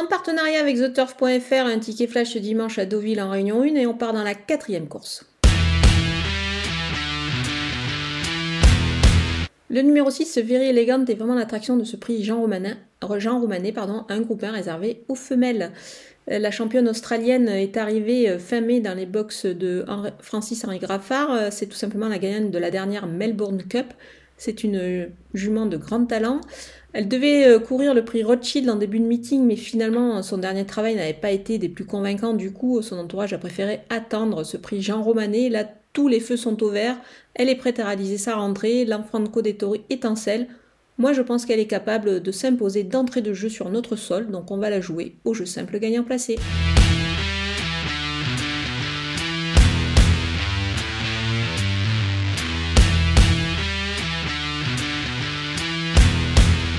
En partenariat avec TheTurf.fr, un ticket flash ce dimanche à Deauville en Réunion 1 et on part dans la quatrième course. Le numéro 6, Very Elegant, est vraiment l'attraction de ce prix Jean Romanin, Jean Romanet, pardon, un groupe 1 réservé aux femelles. Euh, la championne australienne est arrivée euh, fin mai dans les box de Francis Henri Graffard. Euh, c'est tout simplement la gagnante de la dernière Melbourne Cup. C'est une jument de grand talent. Elle devait courir le prix Rothschild en début de meeting, mais finalement son dernier travail n'avait pas été des plus convaincants. Du coup, son entourage a préféré attendre ce prix Jean Romanet. Là, tous les feux sont au vert. Elle est prête à réaliser sa rentrée. L'enfant de Codetori étincelle. Moi, je pense qu'elle est capable de s'imposer d'entrée de jeu sur notre sol, donc on va la jouer au jeu simple gagnant placé.